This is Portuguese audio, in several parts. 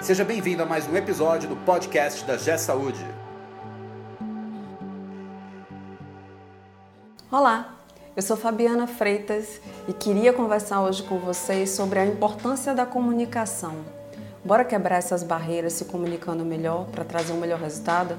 Seja bem-vindo a mais um episódio do podcast da G Saúde. Olá, eu sou Fabiana Freitas e queria conversar hoje com vocês sobre a importância da comunicação. Bora quebrar essas barreiras se comunicando melhor para trazer um melhor resultado?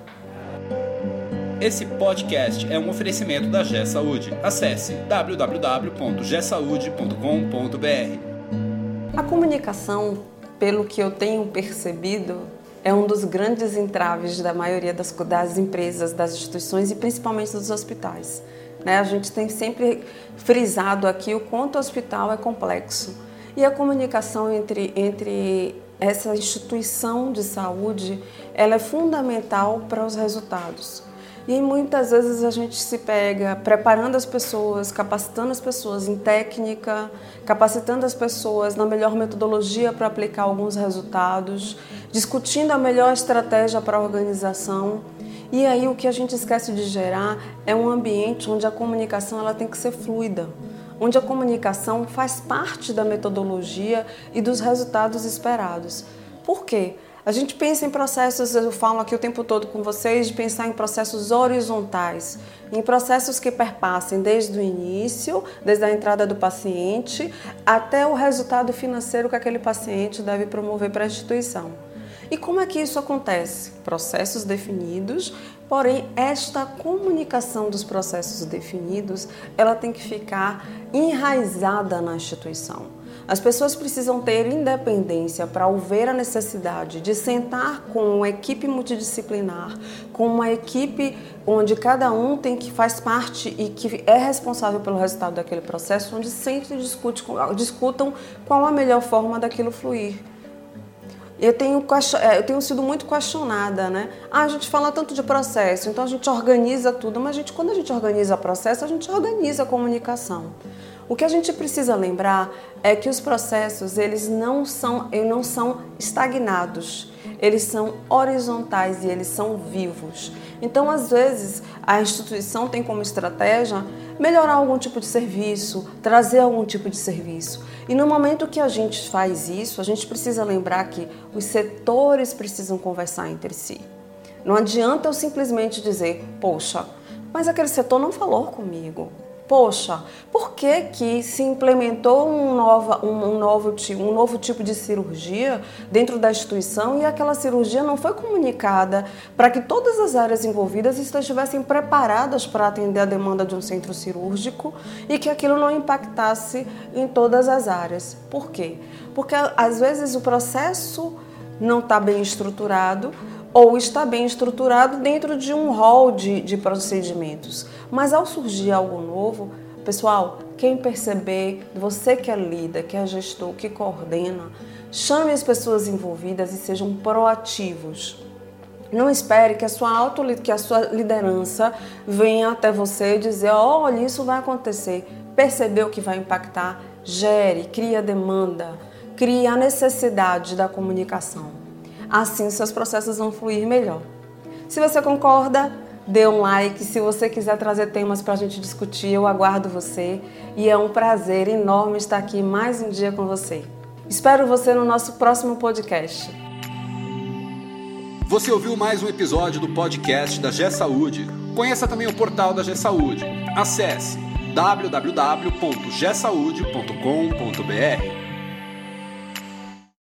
Esse podcast é um oferecimento da G Saúde. Acesse www.gsaude.com.br. A comunicação, pelo que eu tenho percebido, é um dos grandes entraves da maioria das, das empresas, das instituições e principalmente dos hospitais. Né? A gente tem sempre frisado aqui o quanto o hospital é complexo. E a comunicação entre, entre essa instituição de saúde ela é fundamental para os resultados. E muitas vezes a gente se pega preparando as pessoas, capacitando as pessoas em técnica, capacitando as pessoas na melhor metodologia para aplicar alguns resultados, discutindo a melhor estratégia para a organização. E aí o que a gente esquece de gerar é um ambiente onde a comunicação ela tem que ser fluida, onde a comunicação faz parte da metodologia e dos resultados esperados. Por quê? A gente pensa em processos, eu falo aqui o tempo todo com vocês, de pensar em processos horizontais, em processos que perpassem desde o início, desde a entrada do paciente, até o resultado financeiro que aquele paciente deve promover para a instituição. E como é que isso acontece? Processos definidos, porém esta comunicação dos processos definidos, ela tem que ficar enraizada na instituição. As pessoas precisam ter independência para ver a necessidade de sentar com uma equipe multidisciplinar, com uma equipe onde cada um tem que faz parte e que é responsável pelo resultado daquele processo, onde sempre discute, discutam qual a melhor forma daquilo fluir eu tenho, é, eu tenho sido muito questionada, né? Ah, a gente fala tanto de processo, então a gente organiza tudo, mas a gente, quando a gente organiza processo, a gente organiza a comunicação. O que a gente precisa lembrar é que os processos eles não são, eles não são estagnados, eles são horizontais e eles são vivos. Então, às vezes, a instituição tem como estratégia melhorar algum tipo de serviço, trazer algum tipo de serviço. E no momento que a gente faz isso, a gente precisa lembrar que os setores precisam conversar entre si. Não adianta eu simplesmente dizer, poxa, mas aquele setor não falou comigo poxa, por que, que se implementou um, nova, um, um, novo, um novo tipo de cirurgia dentro da instituição e aquela cirurgia não foi comunicada para que todas as áreas envolvidas estivessem preparadas para atender a demanda de um centro cirúrgico e que aquilo não impactasse em todas as áreas. Por quê? Porque às vezes o processo não está bem estruturado, ou está bem estruturado dentro de um rol de, de procedimentos. Mas ao surgir algo novo, pessoal, quem perceber, você que é líder, que é gestor, que coordena, chame as pessoas envolvidas e sejam proativos. Não espere que a sua auto, que a sua liderança venha até você e dizer: olha, isso vai acontecer. Percebeu que vai impactar? Gere, cria demanda, crie a necessidade da comunicação. Assim, seus processos vão fluir melhor. Se você concorda, dê um like. Se você quiser trazer temas para a gente discutir, eu aguardo você. E é um prazer enorme estar aqui mais um dia com você. Espero você no nosso próximo podcast. Você ouviu mais um episódio do podcast da G Saúde. Conheça também o portal da G Saúde. Acesse www.gsaude.com.br.